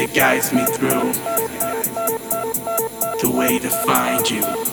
It guides me through the way to find you.